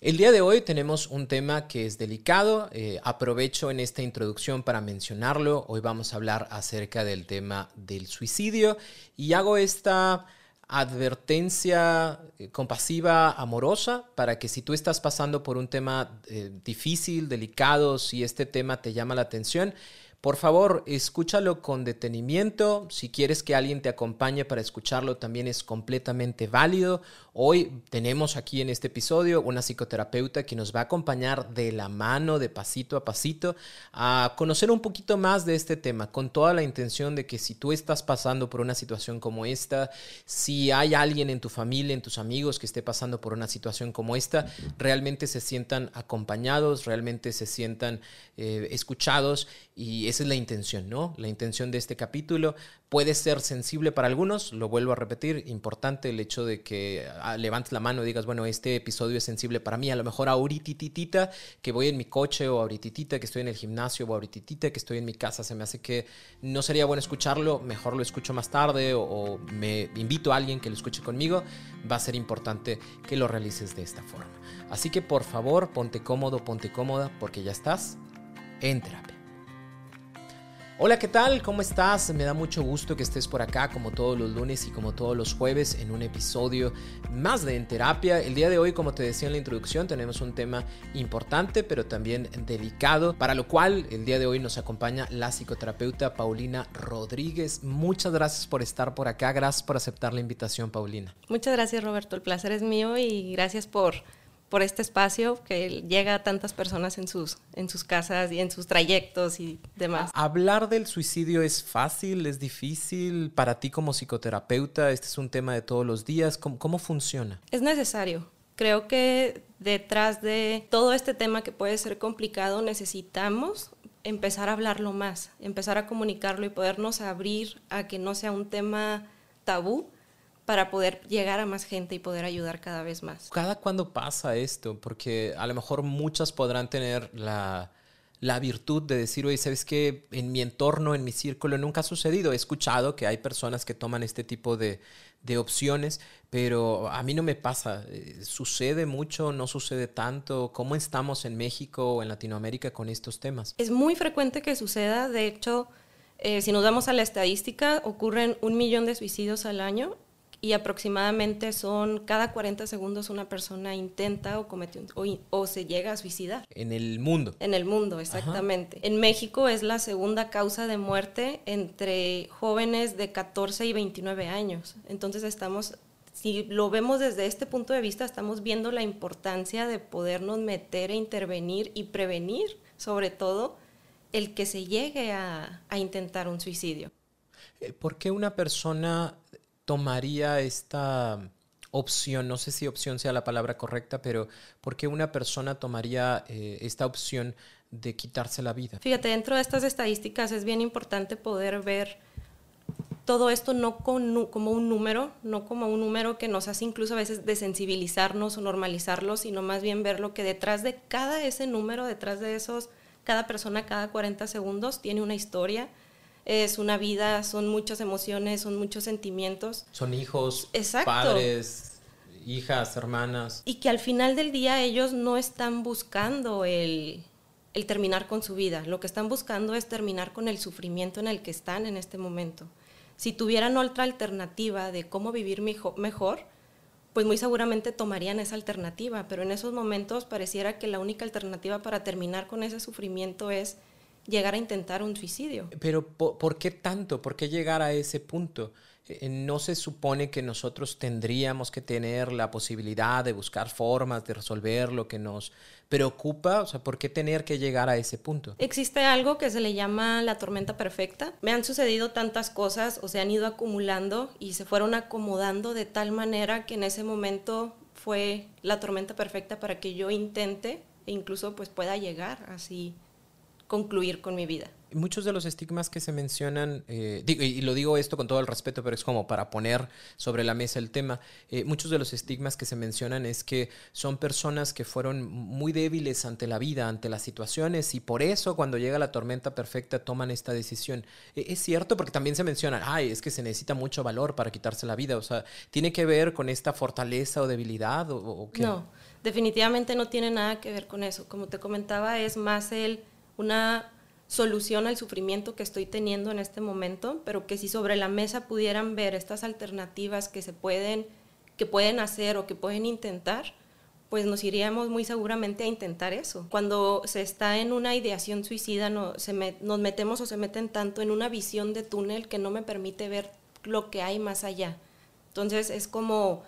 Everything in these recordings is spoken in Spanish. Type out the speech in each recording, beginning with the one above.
El día de hoy tenemos un tema que es delicado. Eh, aprovecho en esta introducción para mencionarlo. Hoy vamos a hablar acerca del tema del suicidio y hago esta advertencia eh, compasiva, amorosa, para que si tú estás pasando por un tema eh, difícil, delicado, si este tema te llama la atención, por favor, escúchalo con detenimiento. Si quieres que alguien te acompañe para escucharlo, también es completamente válido. Hoy tenemos aquí en este episodio una psicoterapeuta que nos va a acompañar de la mano, de pasito a pasito, a conocer un poquito más de este tema, con toda la intención de que si tú estás pasando por una situación como esta, si hay alguien en tu familia, en tus amigos que esté pasando por una situación como esta, realmente se sientan acompañados, realmente se sientan eh, escuchados y esa es la intención, ¿no? La intención de este capítulo puede ser sensible para algunos, lo vuelvo a repetir, importante el hecho de que ah, levantes la mano y digas, bueno, este episodio es sensible para mí, a lo mejor ahorititita que voy en mi coche o ahorititita que estoy en el gimnasio o ahorititita que estoy en mi casa, se me hace que no sería bueno escucharlo, mejor lo escucho más tarde o, o me invito a alguien que lo escuche conmigo, va a ser importante que lo realices de esta forma. Así que por favor, ponte cómodo, ponte cómoda, porque ya estás en terapia. Hola, ¿qué tal? ¿Cómo estás? Me da mucho gusto que estés por acá como todos los lunes y como todos los jueves en un episodio más de En Terapia. El día de hoy, como te decía en la introducción, tenemos un tema importante pero también delicado, para lo cual el día de hoy nos acompaña la psicoterapeuta Paulina Rodríguez. Muchas gracias por estar por acá, gracias por aceptar la invitación, Paulina. Muchas gracias, Roberto. El placer es mío y gracias por por este espacio que llega a tantas personas en sus, en sus casas y en sus trayectos y demás. ¿Hablar del suicidio es fácil, es difícil para ti como psicoterapeuta? Este es un tema de todos los días. ¿Cómo, cómo funciona? Es necesario. Creo que detrás de todo este tema que puede ser complicado necesitamos empezar a hablarlo más, empezar a comunicarlo y podernos abrir a que no sea un tema tabú, para poder llegar a más gente y poder ayudar cada vez más. ¿Cada cuándo pasa esto? Porque a lo mejor muchas podrán tener la, la virtud de decir, oye, ¿sabes qué? En mi entorno, en mi círculo, nunca ha sucedido. He escuchado que hay personas que toman este tipo de, de opciones, pero a mí no me pasa. Eh, ¿Sucede mucho? ¿No sucede tanto? ¿Cómo estamos en México o en Latinoamérica con estos temas? Es muy frecuente que suceda. De hecho, eh, si nos vamos a la estadística, ocurren un millón de suicidios al año y aproximadamente son cada 40 segundos una persona intenta o comete o, se llega a suicidar. En el mundo. En el mundo, exactamente. En México es la segunda causa de muerte entre jóvenes de 14 y 29 años. Entonces estamos, si lo vemos desde este punto de vista, estamos viendo la importancia de podernos meter e intervenir y prevenir, sobre todo, el que se llegue a, a intentar un suicidio. Eh, ¿Por qué una persona tomaría esta opción, no sé si opción sea la palabra correcta, pero ¿por qué una persona tomaría eh, esta opción de quitarse la vida? Fíjate, dentro de estas estadísticas es bien importante poder ver todo esto no como un número, no como un número que nos hace incluso a veces desensibilizarnos o normalizarlo, sino más bien ver lo que detrás de cada ese número, detrás de esos, cada persona cada 40 segundos tiene una historia, es una vida, son muchas emociones, son muchos sentimientos. Son hijos, padres, hijas, hermanas. Y que al final del día ellos no están buscando el, el terminar con su vida, lo que están buscando es terminar con el sufrimiento en el que están en este momento. Si tuvieran otra alternativa de cómo vivir mejor, pues muy seguramente tomarían esa alternativa, pero en esos momentos pareciera que la única alternativa para terminar con ese sufrimiento es llegar a intentar un suicidio. Pero ¿por, qué tanto? ¿Por qué llegar a ese punto? eh, no se supone que nosotros tendríamos que tener la posibilidad de buscar formas de resolver lo que nos preocupa? O sea, ¿por qué tener que llegar a ese punto? Existe algo que se le llama la tormenta perfecta. Me han sucedido tantas cosas o se han ido acumulando y se fueron acomodando de tal manera que en ese momento fue la tormenta perfecta para que yo intente e incluso pues pueda llegar así concluir con mi vida muchos de los estigmas que se mencionan, eh, y lo digo esto con todo el respeto, pero es como para poner sobre la mesa el tema, eh, muchos de los estigmas que se mencionan es que son personas que fueron muy débiles ante la vida, ante las situaciones, y por eso cuando llega la tormenta perfecta toman esta decisión. E, es cierto, porque también se menciona, ay, es que se necesita mucho valor para quitarse la vida, o sea, ¿tiene que ver con esta fortaleza o debilidad o, qué? No, definitivamente no tiene nada que ver con eso. Como te comentaba, es más el una solución al sufrimiento que estoy teniendo en este momento, pero que si sobre la mesa pudieran ver estas alternativas que se pueden, que pueden hacer o que pueden intentar, pues nos iríamos muy seguramente a intentar eso. Cuando se está en una ideación suicida, no, nos metemos o se meten tanto en una visión de túnel que no me permite ver lo que hay más allá. Entonces es como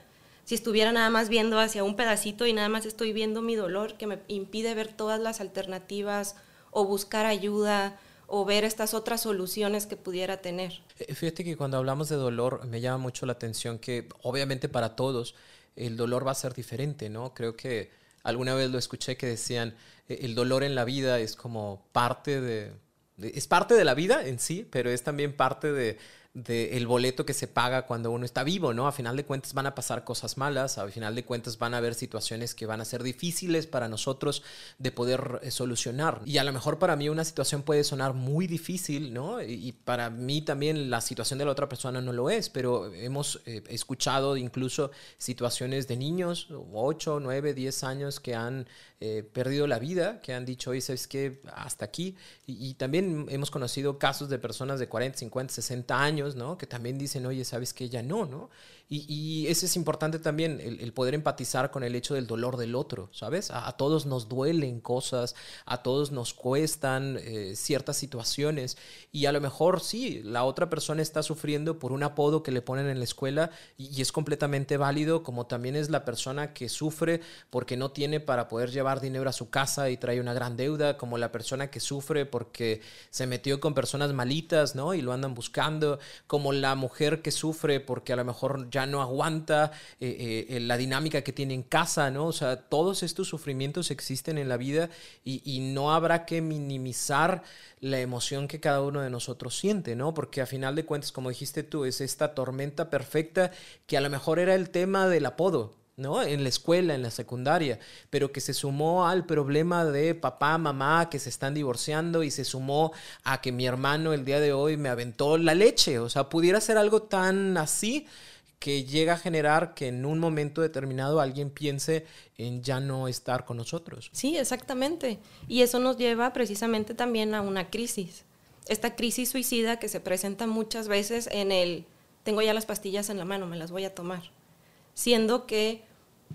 si estuviera nada más viendo hacia un pedacito y nada más estoy viendo mi dolor que me impide ver todas las alternativas o buscar ayuda o ver estas otras soluciones que pudiera tener. Eh, fíjate que cuando hablamos de dolor me llama mucho la atención que obviamente para todos el dolor va a ser diferente, ¿no? Creo que alguna vez lo escuché que decían, e, el dolor en la vida es como parte de, es parte de la vida en sí, pero es también parte de, del boleto que se paga cuando uno está vivo, ¿no? A final de cuentas van a pasar cosas malas, a final de cuentas van a haber situaciones que van a ser difíciles para nosotros de poder eh, solucionar. Y a lo mejor para mí una situación puede sonar muy difícil, ¿no? Y, para mí también la situación de la otra persona no lo es, pero hemos eh, escuchado incluso situaciones de niños, 8, 9, 10 años que han eh, perdido la vida, que han dicho, oye, ¿sabes qué? Hasta aquí. Y también hemos conocido casos de personas de 40, 50, 60 años ¿no? Que también dicen, oye, sabes que ya no, ¿no? Y, y eso es importante también, el, poder empatizar con el hecho del dolor del otro, ¿sabes? A, todos nos duelen cosas, a todos nos cuestan eh, ciertas situaciones y a lo mejor sí, la otra persona está sufriendo por un apodo que le ponen en la escuela y, es completamente válido, como también es la persona que sufre porque no tiene para poder llevar dinero a su casa y trae una gran deuda, como la persona que sufre porque se metió con personas malitas, ¿no? Y lo andan buscando, como la mujer que sufre porque a lo mejor ya no aguanta eh, eh, la dinámica que tiene en casa, ¿no? O sea, todos estos sufrimientos existen en la vida y, y, no habrá que minimizar la emoción que cada uno de nosotros siente, ¿no? Porque a final de cuentas, como dijiste tú, es esta tormenta perfecta que a lo mejor era el tema del apodo, ¿no? En la escuela, en la secundaria, pero que se sumó al problema de papá, mamá que se están divorciando y se sumó a que mi hermano el día de hoy me aventó la leche, o sea, pudiera ser algo tan así que llega a generar que en un momento determinado alguien piense en ya no estar con nosotros. Sí, exactamente. Y eso nos lleva precisamente también a una crisis. Esta crisis suicida que se presenta muchas veces en el, tengo ya las pastillas en la mano, me las voy a tomar. Siendo que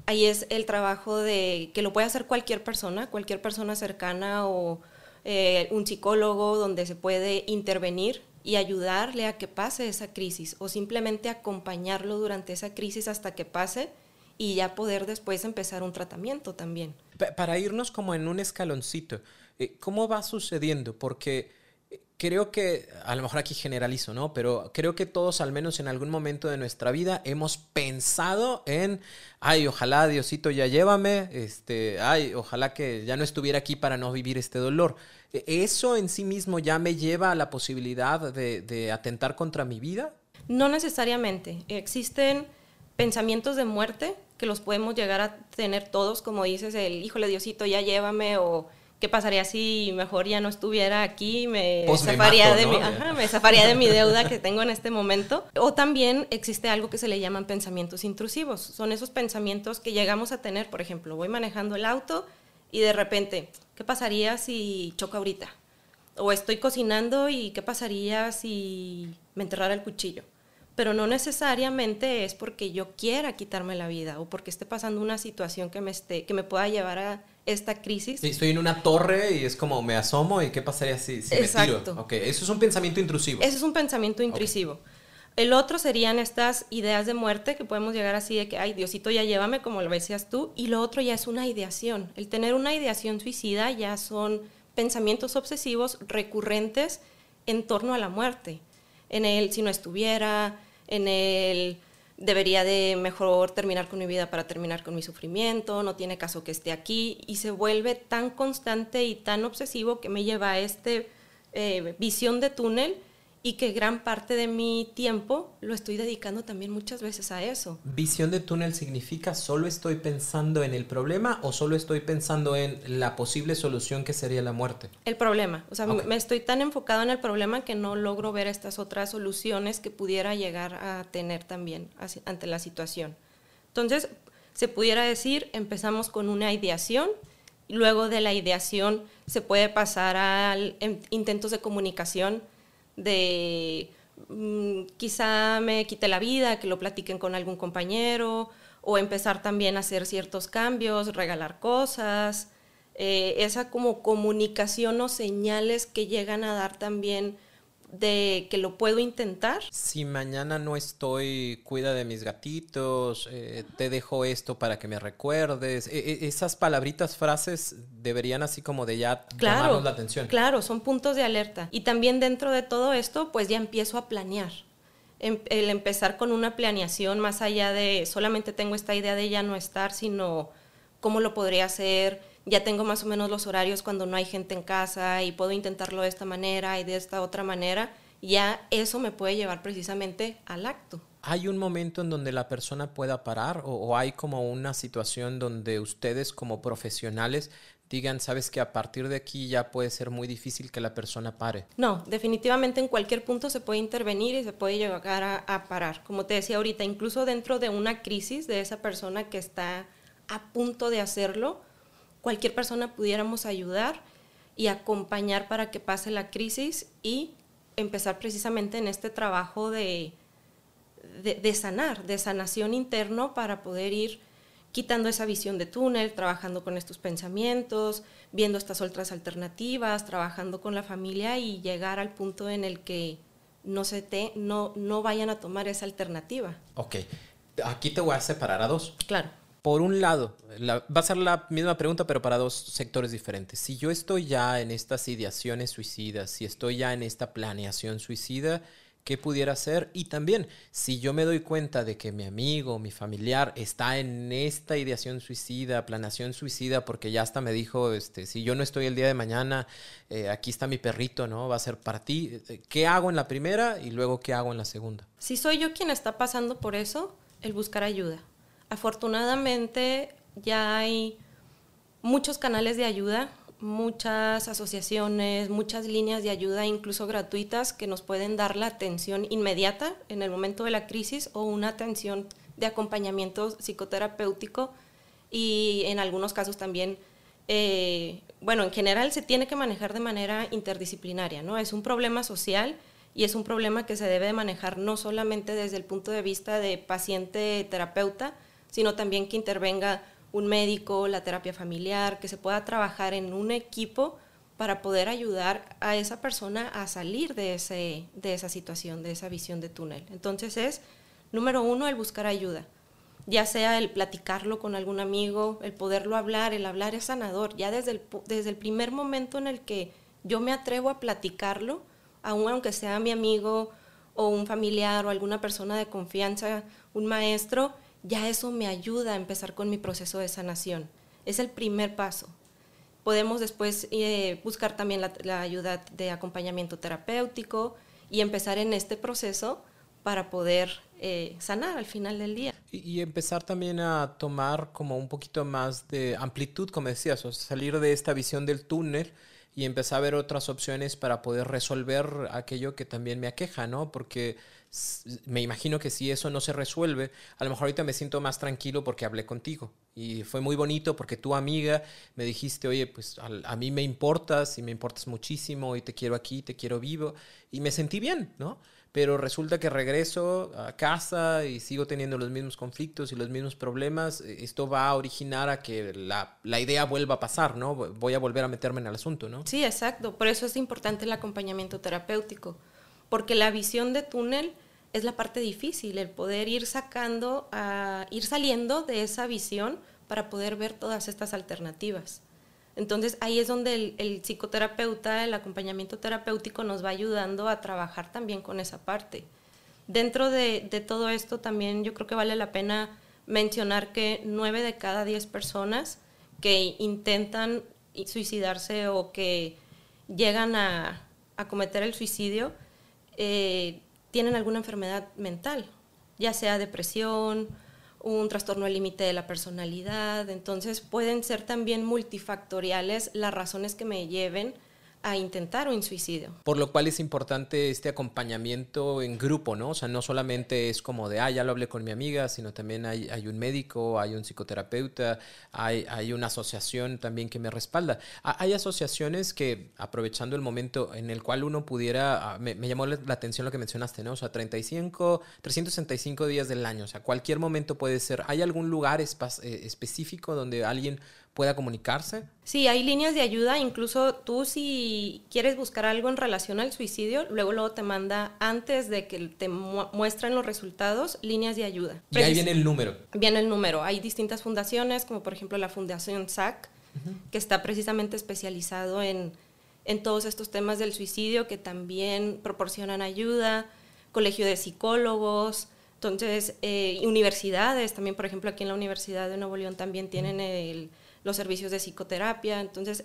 ahí es el trabajo de, que lo puede hacer cualquier persona, cualquier persona cercana o eh, un psicólogo donde se puede intervenir y ayudarle a que pase esa crisis o simplemente acompañarlo durante esa crisis hasta que pase y ya poder después empezar un tratamiento también. Para irnos como en un escaloncito, eh, ¿cómo va sucediendo? Porque eh, creo que, a lo mejor aquí generalizo, ¿no? Pero creo que todos, al menos en algún momento de nuestra vida, hemos pensado en, ay, ojalá Diosito ya llévame, este, ay, ojalá que ya no estuviera aquí para no vivir este dolor. ¿Eso en sí mismo ya me lleva a la posibilidad de, atentar contra mi vida? No necesariamente. Existen pensamientos de muerte que los podemos llegar a tener todos, como dices, el híjole Diosito, ya llévame, o qué pasaría si mejor ya no estuviera aquí, me, pues zafaría, de mi, me zafaría de mi deuda que tengo en este momento. O también existe algo que se le llaman pensamientos intrusivos. Son esos pensamientos que llegamos a tener, por ejemplo, voy manejando el auto y de repente, ¿qué pasaría si choco ahorita? O estoy cocinando y ¿qué pasaría si me enterrara el cuchillo? Pero no necesariamente es porque yo quiera quitarme la vida o porque esté pasando una situación que me, esté, que me pueda llevar a esta crisis. Sí, estoy en una torre y es como me asomo y ¿qué pasaría si, si me tiro? Okay. Eso es un pensamiento intrusivo. Eso es un pensamiento intrusivo. El otro serían estas ideas de muerte que podemos llegar así de que, ay, Diosito, ya llévame, como lo decías tú. Y lo otro ya es una ideación. El tener una ideación suicida ya son pensamientos obsesivos recurrentes en torno a la muerte. En el si no estuviera, en el debería de mejor terminar con mi vida para terminar con mi sufrimiento, no tiene caso que esté aquí. Y se vuelve tan constante y tan obsesivo que me lleva a esta eh, visión de túnel y que gran parte de mi tiempo lo estoy dedicando también muchas veces a eso. Visión de túnel significa solo estoy pensando en el problema o solo estoy pensando en la posible solución que sería la muerte. El problema, o sea, me estoy tan enfocado en el problema que no logro ver estas otras soluciones que pudiera llegar a tener también ante la situación. Entonces, se pudiera decir, empezamos con una ideación, luego de la ideación se puede pasar a intentos de comunicación de mm, quizá me quite la vida, que lo platiquen con algún compañero, o empezar también a hacer ciertos cambios, regalar cosas, eh, esa como comunicación o señales que llegan a dar también de que lo puedo intentar. Si mañana no estoy, cuida de mis gatitos, eh, te dejo esto para que me recuerdes. E, e, esas palabritas, frases deberían así como de ya claro, la atención. Claro, son puntos de alerta. Y también dentro de todo esto, pues ya empiezo a planear. Em, el empezar con una planeación más allá de solamente tengo esta idea de ya no estar, sino cómo lo podría hacer ya tengo más o menos los horarios cuando no hay gente en casa y puedo intentarlo de esta manera y de esta otra manera, ya eso me puede llevar precisamente al acto. ¿Hay un momento en donde la persona pueda parar o, hay como una situación donde ustedes como profesionales digan, sabes que a partir de aquí ya puede ser muy difícil que la persona pare? No, definitivamente en cualquier punto se puede intervenir y se puede llegar a, a parar. Como te decía ahorita, incluso dentro de una crisis de esa persona que está a punto de hacerlo, cualquier persona pudiéramos ayudar y acompañar para que pase la crisis y empezar precisamente en este trabajo de, de, sanar, de sanación interno para poder ir quitando esa visión de túnel, trabajando con estos pensamientos, viendo estas otras alternativas, trabajando con la familia y llegar al punto en el que no, se te, no, no vayan a tomar esa alternativa. Ok, aquí te voy a separar a dos. Claro por un lado, va a ser la misma pregunta, pero para dos sectores diferentes. Si yo estoy ya en estas ideaciones suicidas, si estoy ya en esta planeación suicida, ¿qué pudiera hacer? Y también, si yo me doy cuenta de que mi amigo, mi familiar está en esta ideación suicida, planeación suicida, porque ya hasta me dijo, este, si yo no estoy el día de mañana, eh, aquí está mi perrito, ¿no? Va a ser para ti. ¿Qué hago en la primera y luego qué hago en la segunda? Si soy yo quien está pasando por eso, el buscar ayuda Afortunadamente ya hay muchos canales de ayuda, muchas asociaciones, muchas líneas de ayuda, incluso gratuitas, que nos pueden dar la atención inmediata en el momento de la crisis o una atención de acompañamiento psicoterapéutico y en algunos casos también, eh, bueno, en general se tiene que manejar de manera interdisciplinaria, ¿no? Es un problema social y es un problema que se debe manejar no solamente desde el punto de vista de paciente-terapeuta, sino también que intervenga un médico, la terapia familiar, que se pueda trabajar en un equipo para poder ayudar a esa persona a salir de, ese, de esa situación, de esa visión de túnel. Entonces es, número uno, el buscar ayuda, ya sea el platicarlo con algún amigo, el poderlo hablar, el hablar es sanador, ya desde el, desde el primer momento en el que yo me atrevo a platicarlo, aun aunque sea mi amigo o un familiar o alguna persona de confianza, un maestro, ya eso me ayuda a empezar con mi proceso de sanación. Es el primer paso. Podemos después eh, buscar también la, ayuda de acompañamiento terapéutico y empezar en este proceso para poder eh, sanar al final del día. Y, empezar también a tomar como un poquito más de amplitud, como decías, o salir de esta visión del túnel y empezar a ver otras opciones para poder resolver aquello que también me aqueja, ¿no? Porque me imagino que si eso no se resuelve, a lo mejor ahorita me siento más tranquilo porque hablé contigo. Y fue muy bonito porque tu amiga me dijiste, oye, pues a, mí me importas y me importas muchísimo y te quiero aquí, te quiero vivo. Y me sentí bien, ¿no? Pero resulta que regreso a casa y sigo teniendo los mismos conflictos y los mismos problemas. Esto va a originar a que la, la idea vuelva a pasar, ¿no? Voy a volver a meterme en el asunto, ¿no? Sí, exacto. Por eso es importante el acompañamiento terapéutico. Porque la visión de túnel es la parte difícil, el poder ir sacando, a, ir saliendo de esa visión para poder ver todas estas alternativas. Entonces ahí es donde el, psicoterapeuta, el acompañamiento terapéutico nos va ayudando a trabajar también con esa parte. Dentro de, todo esto también yo creo que vale la pena mencionar que nueve de cada diez personas que intentan suicidarse o que llegan a, cometer el suicidio eh, tienen alguna enfermedad mental, ya sea depresión, un trastorno al límite de la personalidad, entonces pueden ser también multifactoriales las razones que me lleven a intentar un suicidio. Por lo cual es importante este acompañamiento en grupo, ¿no? O sea, no solamente es como de, ah, ya lo hablé con mi amiga, sino también hay, hay un médico, hay un psicoterapeuta, hay, hay, una asociación también que me respalda. Hay asociaciones que, aprovechando el momento en el cual uno pudiera, ah, me, llamó la atención lo que mencionaste, ¿no? O sea, 35, 365 días del año, o sea, cualquier momento puede ser. ¿Hay algún lugar eh, específico donde alguien pueda comunicarse? Sí, hay líneas de ayuda, incluso tú si quieres buscar algo en relación al suicidio, luego luego te manda antes de que te muestren los resultados líneas de ayuda. Y ahí viene el número. Viene el número. Hay distintas fundaciones, como por ejemplo la Fundación SAC, que está precisamente especializado en, en todos estos temas del suicidio, que también proporcionan ayuda, colegio de psicólogos, entonces, eh, universidades, también por ejemplo aquí en la Universidad de Nuevo León también tienen el los servicios de psicoterapia. Entonces,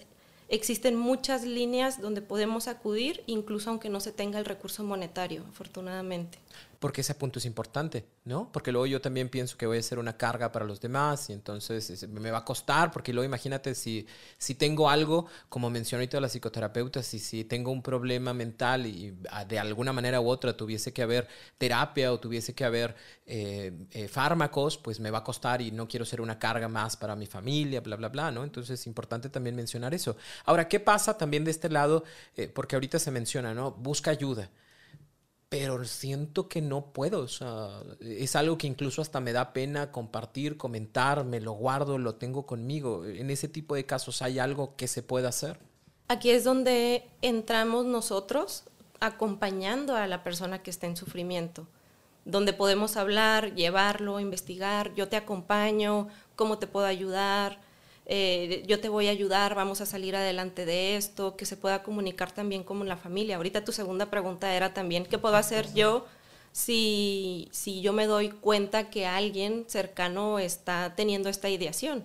existen muchas líneas donde podemos acudir, incluso aunque no se tenga el recurso monetario, afortunadamente porque ese punto es importante, ¿no? Porque luego yo también pienso que voy a ser una carga para los demás y entonces me va a costar, porque luego imagínate si, si tengo algo, como mencionó ahorita la psicoterapeuta, si, si tengo un problema mental y ah, de alguna manera u otra tuviese que haber terapia o tuviese que haber eh, eh, fármacos, pues me va a costar y no quiero ser una carga más para mi familia, bla, bla, bla, ¿no? Entonces es importante también mencionar eso. Ahora, ¿qué pasa también de este lado? Eh, porque ahorita se menciona, ¿no? Busca ayuda pero siento que no puedo. O sea, es algo que incluso hasta me da pena compartir, comentar, me lo guardo, lo tengo conmigo. En ese tipo de casos, ¿hay algo que se pueda hacer? Aquí es donde entramos nosotros acompañando a la persona que está en sufrimiento, donde podemos hablar, llevarlo, investigar, yo te acompaño, cómo te puedo ayudar, eh, yo te voy a ayudar, vamos a salir adelante de esto, que se pueda comunicar también como la familia. Ahorita tu segunda pregunta era también, ¿qué puedo hacer yo si, si yo me doy cuenta que alguien cercano está teniendo esta ideación?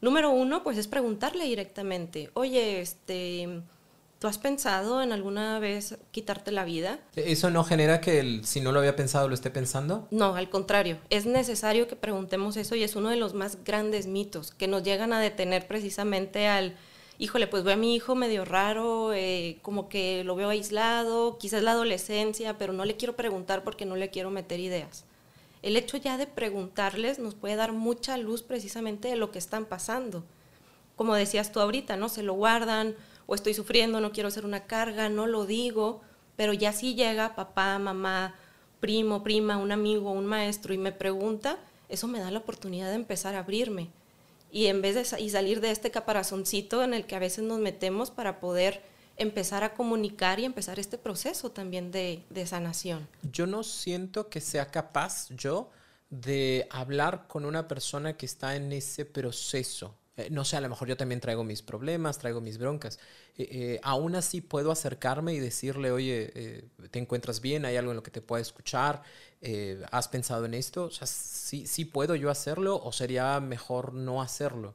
Número uno, pues es preguntarle directamente, oye, este ¿Tú has pensado en alguna vez quitarte la vida? ¿Eso no genera que el, si no lo había pensado lo esté pensando? No, al contrario. Es necesario que preguntemos eso y es uno de los más grandes mitos que nos llegan a detener precisamente al, híjole, pues veo a mi hijo medio raro, eh, como que lo veo aislado, quizás la adolescencia, pero no le quiero preguntar porque no le quiero meter ideas. El hecho ya de preguntarles nos puede dar mucha luz precisamente de lo que están pasando. Como decías tú ahorita, ¿no? Se lo guardan o estoy sufriendo, no quiero ser una carga, no lo digo, pero ya si llega papá, mamá, primo, prima, un amigo, un maestro y me pregunta, eso me da la oportunidad de empezar a abrirme. Y en vez de salir de este caparazoncito en el que a veces nos metemos para poder empezar a comunicar y empezar este proceso también de, de sanación. Yo no siento que sea capaz yo de hablar con una persona que está en ese proceso eh, no sé, a lo mejor yo también traigo mis problemas, traigo mis broncas. Eh, eh, aún así puedo acercarme y decirle, oye, ¿te encuentras bien? ¿Hay algo en lo que te pueda escuchar? ¿Has pensado en esto? O sea, ¿sí, ¿sí puedo yo hacerlo o sería mejor no hacerlo?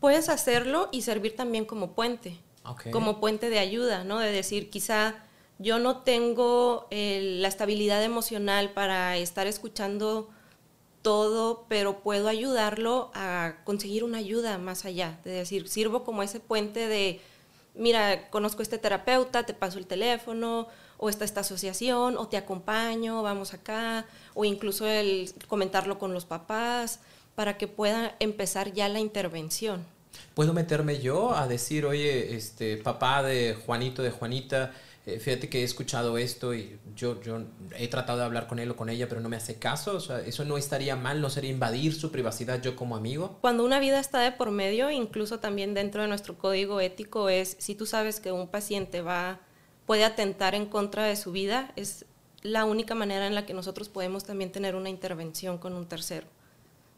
Puedes hacerlo y servir también como puente, como puente de ayuda, ¿no? De decir, quizá yo no tengo eh, la estabilidad emocional para estar escuchando todo, pero puedo ayudarlo a conseguir una ayuda más allá, de decir, sirvo como ese puente de mira, conozco a este terapeuta, te paso el teléfono, o está esta asociación, o te acompaño, vamos acá, o incluso el comentarlo con los papás, para que pueda empezar ya la intervención. ¿Puedo meterme yo a decir, oye, este papá de Juanito, de Juanita, eh, fíjate que he escuchado esto y yo, yo he tratado de hablar con él o con ella, pero no me hace caso. O sea, eso no estaría mal, no sería invadir su privacidad yo como amigo. Cuando una vida está de por medio, incluso también dentro de nuestro código ético es, si tú sabes que un paciente va, puede atentar en contra de su vida, es la única manera en la que nosotros podemos también tener una intervención con un tercero.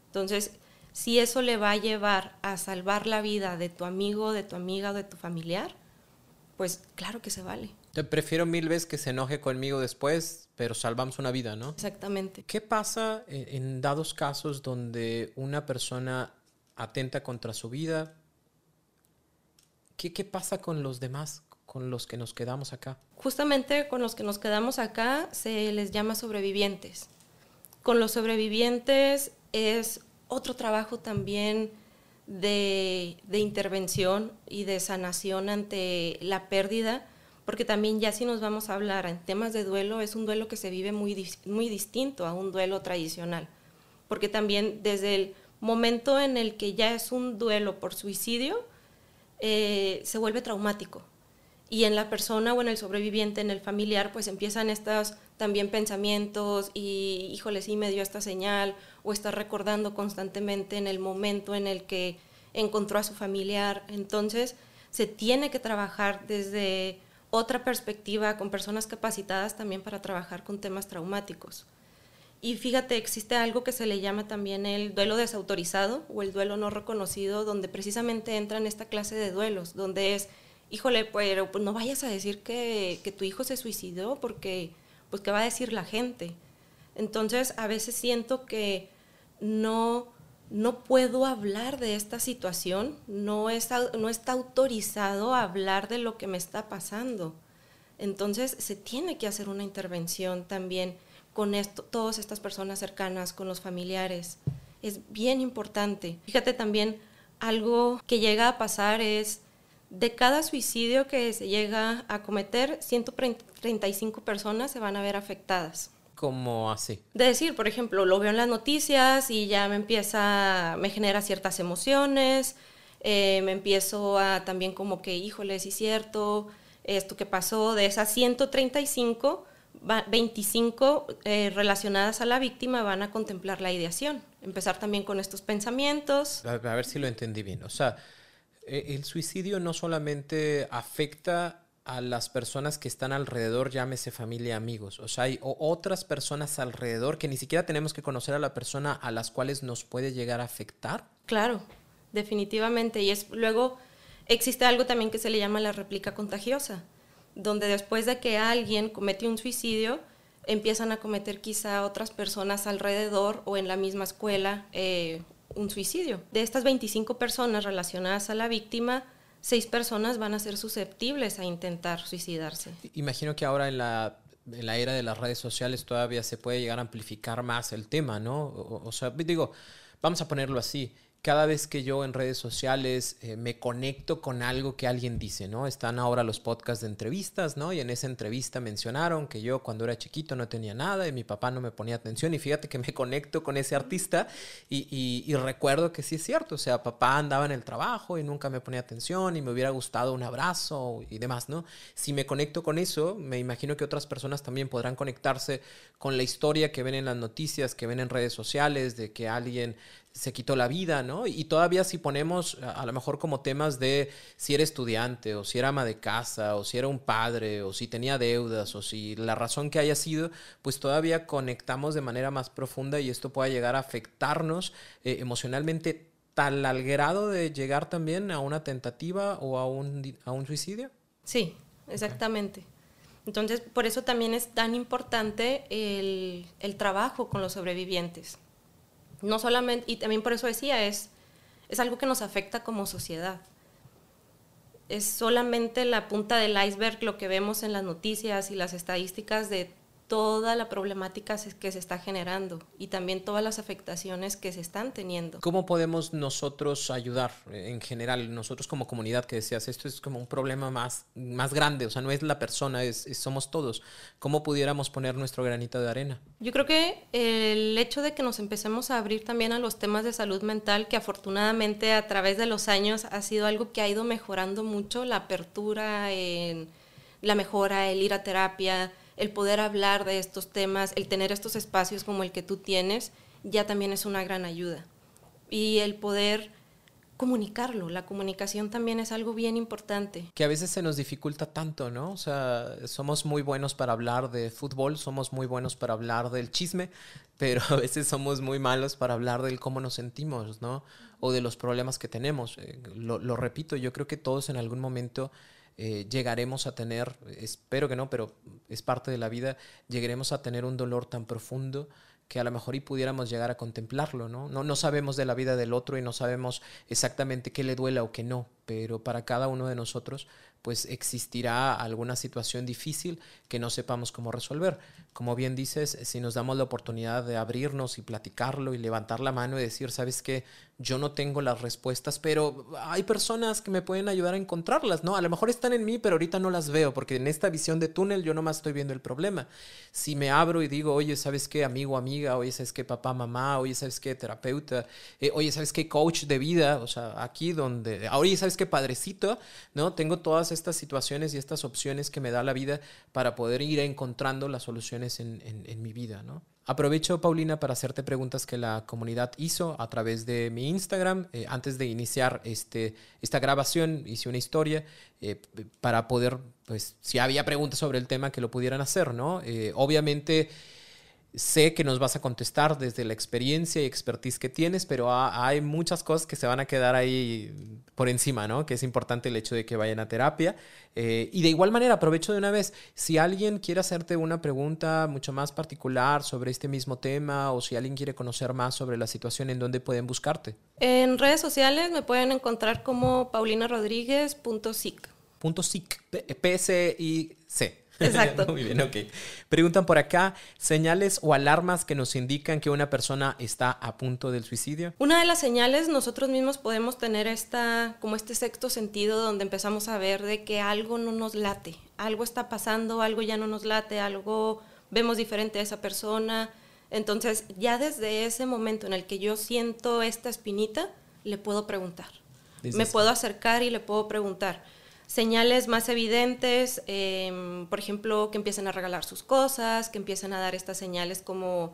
Entonces, si eso le va a llevar a salvar la vida de tu amigo, de tu amiga o de tu familiar, pues claro que se vale. Te prefiero mil veces que se enoje conmigo después, pero salvamos una vida, ¿no? Exactamente. ¿Qué pasa en, dados casos donde una persona atenta contra su vida? ¿Qué, ¿Qué pasa con los demás, con los que nos quedamos acá? Justamente con los que nos quedamos acá se les llama sobrevivientes. Con los sobrevivientes es otro trabajo también de, intervención y de sanación ante la pérdida, porque también ya si nos vamos a hablar en temas de duelo, es un duelo que se vive muy, muy distinto a un duelo tradicional, porque también desde el momento en el que ya es un duelo por suicidio, eh, se vuelve traumático. Y en la persona o en el sobreviviente, en el familiar, pues empiezan estos también pensamientos y, híjole, sí me dio esta señal, o está recordando constantemente en el momento en el que encontró a su familiar. Entonces, se tiene que trabajar desde otra perspectiva con personas capacitadas también para trabajar con temas traumáticos. Y fíjate, existe algo que se le llama también el duelo desautorizado o el duelo no reconocido, donde precisamente entra en esta clase de duelos, donde es, híjole, pero pues no vayas a decir que, que tu hijo se suicidó porque, pues, ¿qué va a decir la gente? Entonces, a veces siento que no, no puedo hablar de esta situación, no está, no está autorizado a hablar de lo que me está pasando. Entonces, se tiene que hacer una intervención también con esto, todas estas personas cercanas, con los familiares. Es bien importante. Fíjate también, algo que llega a pasar es, de cada suicidio que se llega a cometer, 135 personas se van a ver afectadas. ¿Cómo así? De decir, por ejemplo, lo veo en las noticias y ya me empieza, me genera ciertas emociones, eh, me empiezo a también como que, híjole, sí es cierto, esto que pasó, de esas 135, 25 eh, relacionadas a la víctima van a contemplar la ideación, empezar también con estos pensamientos. A, ver si lo entendí bien. O sea, el suicidio no solamente afecta a las personas que están alrededor, llámese familia, amigos. O sea, hay otras personas alrededor que ni siquiera tenemos que conocer a la persona a las cuales nos puede llegar a afectar. Claro, definitivamente. Y es luego existe algo también que se le llama la réplica contagiosa, donde después de que alguien comete un suicidio, empiezan a cometer quizá otras personas alrededor o en la misma escuela eh, un suicidio. De estas 25 personas relacionadas a la víctima, seis personas van a ser susceptibles a intentar suicidarse. Imagino que ahora en la, en la era de las redes sociales todavía se puede llegar a amplificar más el tema, ¿no? o sea, digo, vamos a ponerlo así cada vez que yo en redes sociales eh, me conecto con algo que alguien dice, ¿no? Están ahora los podcasts de entrevistas, ¿no? Y en esa entrevista mencionaron que yo cuando era chiquito no tenía nada y mi papá no me ponía atención y fíjate que me conecto con ese artista y, y, recuerdo que sí es cierto, o sea, papá andaba en el trabajo y nunca me ponía atención y me hubiera gustado un abrazo y demás, ¿no? Si me conecto con eso, me imagino que otras personas también podrán conectarse con la historia que ven en las noticias, que ven en redes sociales, de que alguien se quitó la vida, ¿no? Y todavía si ponemos a lo mejor como temas de si era estudiante o si era ama de casa o si era un padre o si tenía deudas o si la razón que haya sido, pues todavía conectamos de manera más profunda y esto puede llegar a afectarnos eh, emocionalmente tal al grado de llegar también a una tentativa o a un, a un suicidio. Sí, exactamente. Entonces, por eso también es tan importante el, el trabajo con los sobrevivientes no solamente, y también por eso decía, es, es algo que nos afecta como sociedad. Es solamente la punta del iceberg lo que vemos en las noticias y las estadísticas de toda la problemática que se está generando y también todas las afectaciones que se están teniendo. ¿Cómo podemos nosotros ayudar en general, nosotros como comunidad que decías, esto es como un problema más, más grande, o sea, no es la persona, es, somos todos. ¿Cómo pudiéramos poner nuestro granito de arena? Yo creo que el hecho de que nos empecemos a abrir también a los temas de salud mental, que afortunadamente a través de los años ha sido algo que ha ido mejorando mucho, la apertura en la mejora, el ir a terapia, el poder hablar de estos temas, el tener estos espacios como el que tú tienes, ya también es una gran ayuda. Y el poder comunicarlo, la comunicación también es algo bien importante. Que a veces se nos dificulta tanto, ¿no? O sea, somos muy buenos para hablar de fútbol, somos muy buenos para hablar del chisme, pero a veces somos muy malos para hablar del cómo nos sentimos, ¿no? O de los problemas que tenemos. Eh, lo, lo repito, yo creo que todos en algún momento eh, llegaremos a tener, espero que no, pero es parte de la vida, llegaremos a tener un dolor tan profundo que a lo mejor y pudiéramos llegar a contemplarlo, ¿no? ¿no? No sabemos de la vida del otro y no sabemos exactamente qué le duela o qué no, pero para cada uno de nosotros pues existirá alguna situación difícil que no sepamos cómo resolver. Como bien dices, si nos damos la oportunidad de abrirnos y platicarlo y levantar la mano y decir, sabes que yo no tengo las respuestas, pero hay personas que me pueden ayudar a encontrarlas, ¿no? A lo mejor están en mí, pero ahorita no las veo, porque en esta visión de túnel yo nomás estoy viendo el problema. Si me abro y digo, oye, ¿sabes qué, amigo, amiga? Oye, ¿sabes qué, papá, mamá? Oye, ¿sabes qué, terapeuta? Eh, oye, ¿sabes qué, coach de vida? O sea, aquí donde, oye, ¿sabes qué, padrecito? ¿No? Tengo todas estas situaciones y estas opciones que me da la vida para poder ir encontrando las soluciones en, en mi vida, ¿no? Aprovecho, Paulina, para hacerte preguntas que la comunidad hizo a través de mi Instagram. Eh, antes de iniciar este, esta grabación, hice una historia eh, para poder, pues, si había preguntas sobre el tema, que lo pudieran hacer, ¿no? Eh, obviamente Sé que nos vas a contestar desde la experiencia y expertise que tienes, pero hay muchas cosas que se van a quedar ahí por encima, ¿no? Que es importante el hecho de que vayan a terapia. Eh, y de igual manera, aprovecho de una vez, si alguien quiere hacerte una pregunta mucho más particular sobre este mismo tema o si alguien quiere conocer más sobre la situación, ¿en dónde pueden buscarte? En redes sociales me pueden encontrar como paulinarodríguez.sic. Punto .sic, P-S-I-C. Exacto. Muy bien, ok. Preguntan por acá, señales o alarmas que nos indican que una persona está a punto del suicidio. Una de las señales, nosotros mismos podemos tener esta, como este sexto sentido donde empezamos a ver de que algo no nos late, algo está pasando, algo ya no nos late, algo vemos diferente a esa persona. Entonces, ya desde ese momento en el que yo siento esta espinita, le puedo preguntar. Me puedo acercar y le puedo preguntar señales más evidentes, em, por ejemplo, que empiecen a regalar sus cosas, que empiecen a dar estas señales como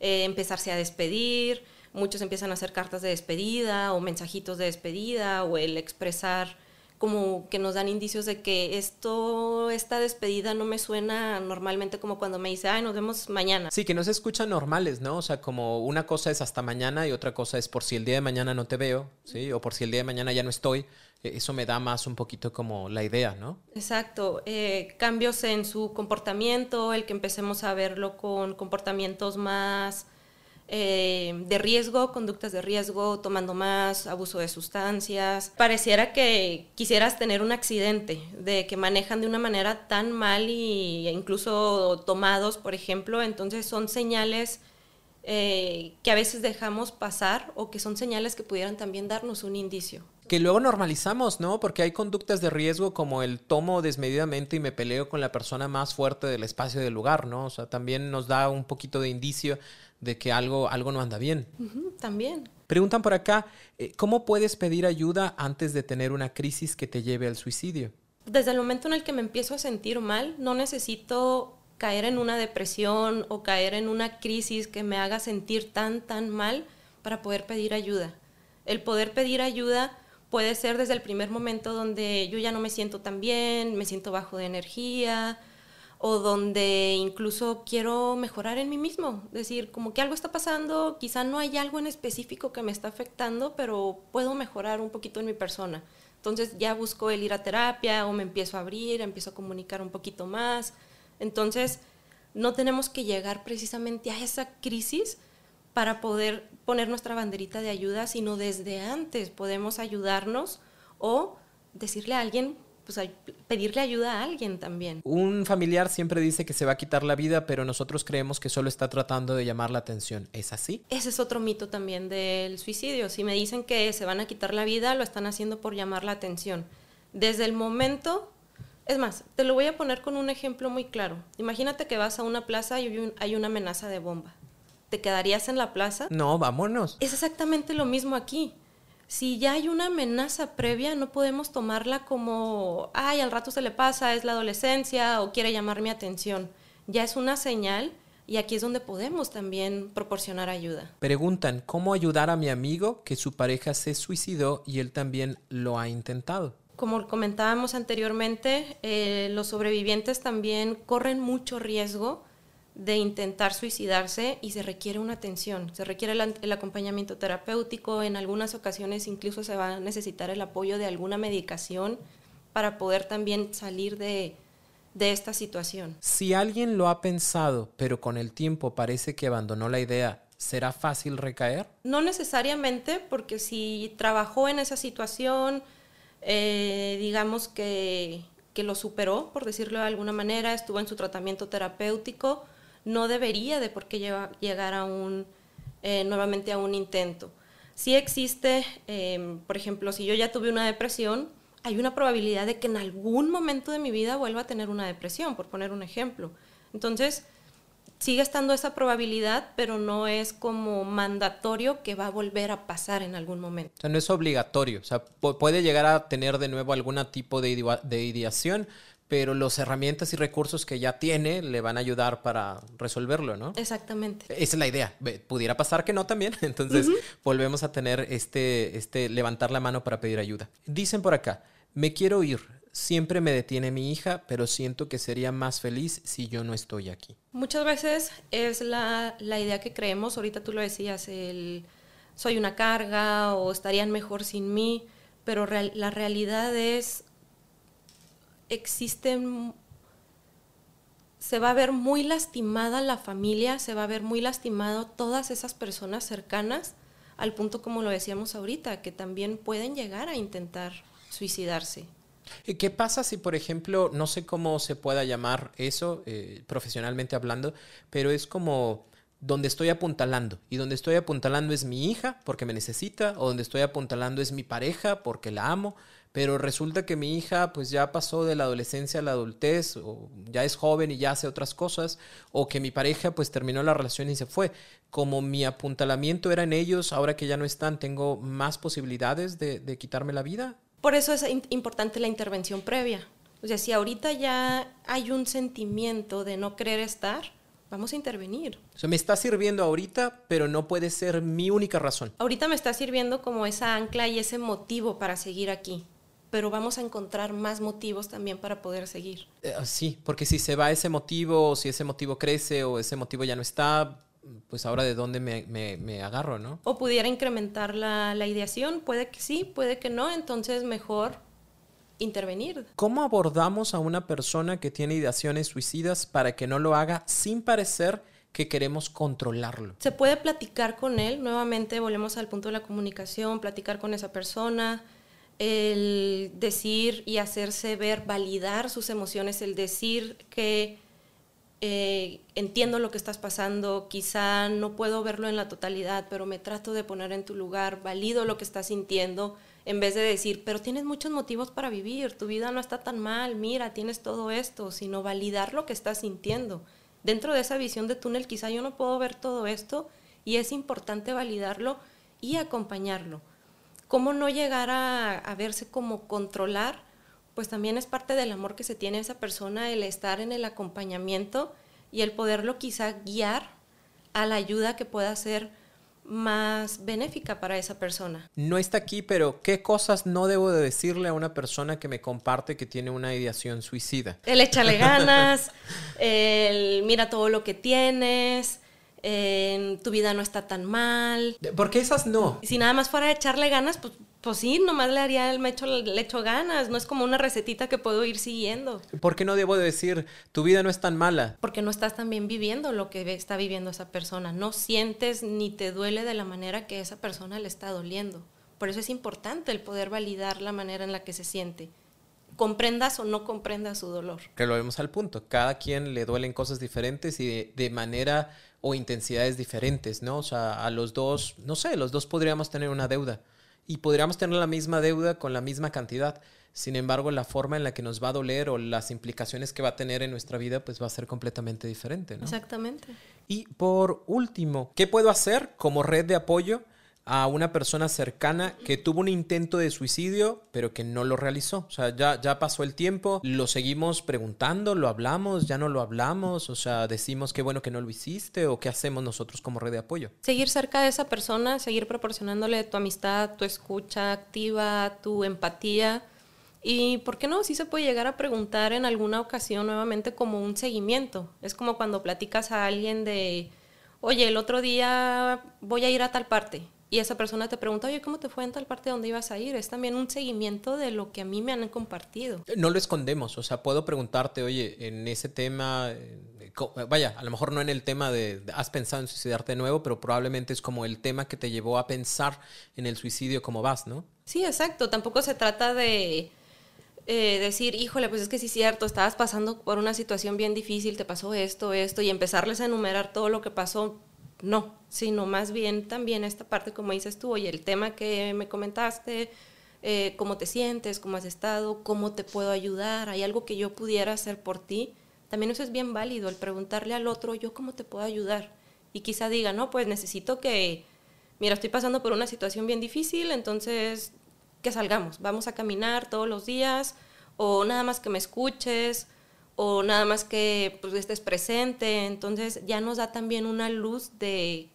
eh, empezarse a despedir, muchos empiezan a hacer cartas de despedida o mensajitos de despedida o el expresar como que nos dan indicios de que esto, esta despedida no me suena normalmente como cuando me dice, ay, nos vemos mañana. Sí, que no se escuchan normales, ¿no? O sea, como una cosa es hasta mañana y otra cosa es por si el día de mañana no te veo, ¿sí? O por si el día de mañana ya no estoy. E, eso me da más un poquito como la idea, ¿no? Exacto. Eh, cambios en su comportamiento, el que empecemos a verlo con comportamientos más eh, de riesgo, conductas de riesgo, tomando más, abuso de sustancias. Pareciera que quisieras tener un accidente, de que manejan de una manera tan mal y incluso tomados, por ejemplo, entonces son señales eh, que a veces dejamos pasar o que son señales que pudieran también darnos un indicio. Que luego normalizamos, ¿no? Porque hay conductas de riesgo como el tomo desmedidamente y me peleo con la persona más fuerte del espacio del lugar, ¿no? O sea, también nos da un poquito de indicio de que algo, algo no anda bien. también. Preguntan por acá, eh, ¿cómo puedes pedir ayuda antes de tener una crisis que te lleve al suicidio? Desde el momento en el que me empiezo a sentir mal, no necesito caer en una depresión o caer en una crisis que me haga sentir tan, tan mal para poder pedir ayuda. El poder pedir ayuda puede ser desde el primer momento donde yo ya no me siento tan bien, me siento bajo de energía, o donde incluso quiero mejorar en mí mismo, decir, como que algo está pasando, quizá no hay algo en específico que me está afectando, pero puedo mejorar un poquito en mi persona. Entonces ya busco el ir a terapia o me empiezo a abrir, empiezo a comunicar un poquito más. Entonces no tenemos que llegar precisamente a esa crisis para poder poner nuestra banderita de ayuda, sino desde antes podemos ayudarnos o decirle a alguien pues pedirle ayuda a alguien también. Un familiar siempre dice que se va a quitar la vida, pero nosotros creemos que solo está tratando de llamar la atención. ¿Es así? Ese es otro mito también del suicidio. Si me dicen que se van a quitar la vida, lo están haciendo por llamar la atención. Desde el momento, es más, te lo voy a poner con un ejemplo muy claro. Imagínate que vas a una plaza y hay una amenaza de bomba. ¿Te quedarías en la plaza? No, vámonos. Es exactamente lo mismo aquí si ya hay una amenaza previa, no podemos tomarla como, ay, al rato se le pasa, es la adolescencia o quiere llamar mi atención. Ya es una señal y aquí es donde podemos también proporcionar ayuda. Preguntan, ¿cómo ayudar a mi amigo que su pareja se suicidó y él también lo ha intentado? Como comentábamos anteriormente, eh, los sobrevivientes también corren mucho riesgo de intentar suicidarse y se requiere una atención, se requiere el, acompañamiento terapéutico, en algunas ocasiones incluso se va a necesitar el apoyo de alguna medicación para poder también salir de, de esta situación. Si alguien lo ha pensado, pero con el tiempo parece que abandonó la idea, ¿será fácil recaer? No necesariamente, porque si trabajó en esa situación, eh, digamos que, que lo superó, por decirlo de alguna manera, estuvo en su tratamiento terapéutico, no debería de por qué llegar a un, eh, nuevamente a un intento. Si existe, em, por ejemplo, si yo ya tuve una depresión, hay una probabilidad de que en algún momento de mi vida vuelva a tener una depresión, por poner un ejemplo. Entonces, sigue estando esa probabilidad, pero no es como mandatorio que va a volver a pasar en algún momento. O sea, no es obligatorio. O sea, puede llegar a tener de nuevo algún tipo de, de ideación, pero las herramientas y recursos que ya tiene le van a ayudar para resolverlo, ¿no? Exactamente. Esa es la idea. Pudiera pasar que no también, entonces volvemos a tener este, este levantar la mano para pedir ayuda. Dicen por acá, me quiero ir, siempre me detiene mi hija, pero siento que sería más feliz si yo no estoy aquí. Muchas veces es la, la idea que creemos, ahorita tú lo decías, el soy una carga o estarían mejor sin mí, pero la realidad es existen, se va a ver muy lastimada la familia, se va a ver muy lastimado todas esas personas cercanas, al punto como lo decíamos ahorita, que también pueden llegar a intentar suicidarse. ¿Y ¿Qué pasa si, por ejemplo, no sé cómo se pueda llamar eso eh, profesionalmente hablando, pero es como donde estoy apuntalando. Y donde estoy apuntalando es mi hija porque me necesita, o donde estoy apuntalando es mi pareja porque la amo, pero resulta que mi hija pues ya pasó de la adolescencia a la adultez, o ya es joven y ya hace otras cosas, o que mi pareja pues terminó la relación y se fue. Como mi apuntalamiento era en ellos, ahora que ya no están, ¿tengo más posibilidades de, de quitarme la vida? Por eso es importante la intervención previa. O sea, si ahorita ya hay un sentimiento de no querer estar, vamos a intervenir. O sea, me está sirviendo ahorita, pero no puede ser mi única razón. Ahorita me está sirviendo como esa ancla y ese motivo para seguir aquí pero vamos a encontrar más motivos también para poder seguir. Eh, sí, porque si se va ese motivo, o si ese motivo crece o ese motivo ya no está, pues ahora de dónde me, agarro, ¿no? O pudiera incrementar la, la ideación, puede que sí, puede que no, entonces mejor intervenir. ¿Cómo abordamos a una persona que tiene ideaciones suicidas para que no lo haga sin parecer que queremos controlarlo? Se puede platicar con él, nuevamente volvemos al punto de la comunicación, platicar con esa persona, el decir y hacerse ver, validar sus emociones, el decir que eh, entiendo lo que estás pasando, quizá no puedo verlo en la totalidad, pero me trato de poner en tu lugar, valido lo que estás sintiendo, en vez de decir, pero tienes muchos motivos para vivir, tu vida no está tan mal, mira, tienes todo esto, sino validar lo que estás sintiendo. Dentro de esa visión de túnel, quizá yo no puedo ver todo esto y es importante validarlo y acompañarlo cómo no llegar a, verse como controlar, pues también es parte del amor que se tiene a esa persona, el estar en el acompañamiento y el poderlo quizá guiar a la ayuda que pueda ser más benéfica para esa persona. No está aquí, pero ¿qué cosas no debo de decirle a una persona que me comparte que tiene una ideación suicida? El échale ganas, el mira todo lo que tienes, tu vida no está tan mal. Porque esas no. Si nada más fuera a echarle ganas, pues, pues sí, nomás le haría el mecho, le echo ganas. No es como una recetita que puedo ir siguiendo. ¿Por qué no debo de decir tu vida no es tan mala? Porque no estás también viviendo lo que está viviendo esa persona. No sientes ni te duele de la manera que esa persona le está doliendo. Por eso es importante el poder validar la manera en la que se siente. comprendas o no comprendas su dolor. Que lo vemos al punto. Cada quien le duelen cosas diferentes y de, de, manera o intensidades diferentes, ¿no? O sea, a los dos, no sé, los dos podríamos tener una deuda y podríamos tener la misma deuda con la misma cantidad. Sin embargo, la forma en la que nos va a doler o las implicaciones que va a tener en nuestra vida, pues va a ser completamente diferente, ¿no? Exactamente. Y por último, ¿qué puedo hacer como red de apoyo a una persona cercana que tuvo un intento de suicidio, pero que no lo realizó? O sea, ya, ya pasó el tiempo, lo seguimos preguntando, lo hablamos, ya no lo hablamos, o sea, decimos qué bueno que no lo hiciste o qué hacemos nosotros como red de apoyo. Seguir cerca de esa persona, seguir proporcionándole tu amistad, tu escucha activa, tu empatía y por qué no, sí se puede llegar a preguntar en alguna ocasión nuevamente como un seguimiento. Es como cuando platicas a alguien de, oye, el otro día voy a ir a tal parte. Y esa persona te pregunta, oye, ¿cómo te fue en tal parte donde ibas a ir? Es también un seguimiento de lo que a mí me han compartido. No lo escondemos, o sea, puedo preguntarte, oye, en ese tema, eh, vaya, a lo mejor no en el tema de, has pensado en suicidarte de nuevo, pero probablemente es como el tema que te llevó a pensar en el suicidio como vas, ¿no? Sí, exacto. Tampoco se trata de eh, decir, híjole, pues es que sí es cierto, estabas pasando por una situación bien difícil, te pasó esto, esto, y empezarles a enumerar todo lo que pasó, no, sino más bien también esta parte, como dices tú, oye, el tema que me comentaste, eh, cómo te sientes, cómo has estado, cómo te puedo ayudar, hay algo que yo pudiera hacer por ti, también eso es bien válido, el preguntarle al otro, yo cómo te puedo ayudar, y quizá diga, no, pues necesito que, mira, estoy pasando por una situación bien difícil, entonces que salgamos, vamos a caminar todos los días, o nada más que me escuches, o nada más que pues, estés presente. Entonces ya nos da también una luz de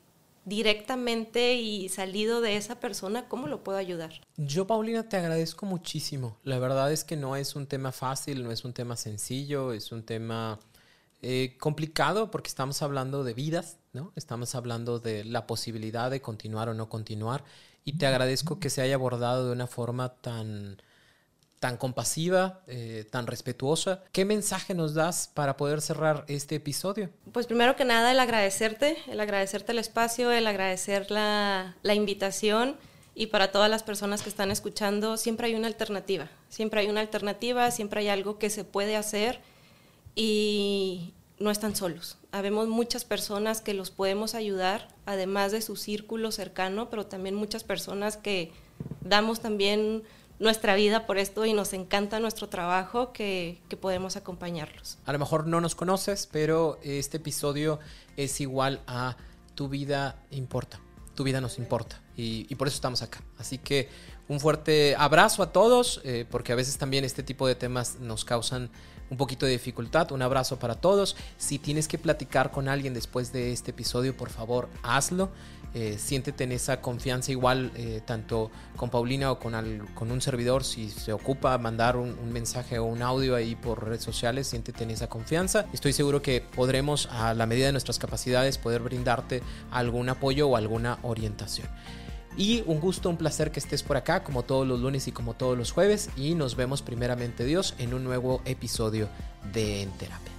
directamente y salido de esa persona, ¿cómo lo puedo ayudar? Yo, Paulina, te agradezco muchísimo. La verdad es que no es un tema fácil, no es un tema sencillo, es un tema eh, complicado porque estamos hablando de vidas, ¿no? Estamos hablando de la posibilidad de continuar o no continuar y te agradezco que se haya abordado de una forma tan, tan compasiva, eh, tan respetuosa. ¿Qué mensaje nos das para poder cerrar este episodio? Pues primero que nada el agradecerte, el agradecerte el espacio, el agradecer la, la invitación y para todas las personas que están escuchando, siempre hay una alternativa, siempre hay una alternativa, siempre hay algo que se puede hacer y no están solos. Habemos muchas personas que los podemos ayudar, además de su círculo cercano, pero también muchas personas que damos también nuestra vida por esto y nos encanta nuestro trabajo que, que, podemos acompañarlos. A lo mejor no nos conoces, pero este episodio es igual a tu vida importa, tu vida nos importa y, y por eso estamos acá. Así que un fuerte abrazo a todos, eh, porque a veces también este tipo de temas nos causan un poquito de dificultad. Un abrazo para todos. Si tienes que platicar con alguien después de este episodio, por favor, hazlo. Eh, siéntete en esa confianza igual, eh, tanto con Paulina o con, un servidor, si se ocupa mandar un, un, mensaje o un audio ahí por redes sociales, siéntete en esa confianza. Estoy seguro que podremos, a la medida de nuestras capacidades, poder brindarte algún apoyo o alguna orientación. Y un gusto, un placer que estés por acá, como todos los lunes y como todos los jueves. Y nos vemos primeramente Dios en un nuevo episodio de En Terapia.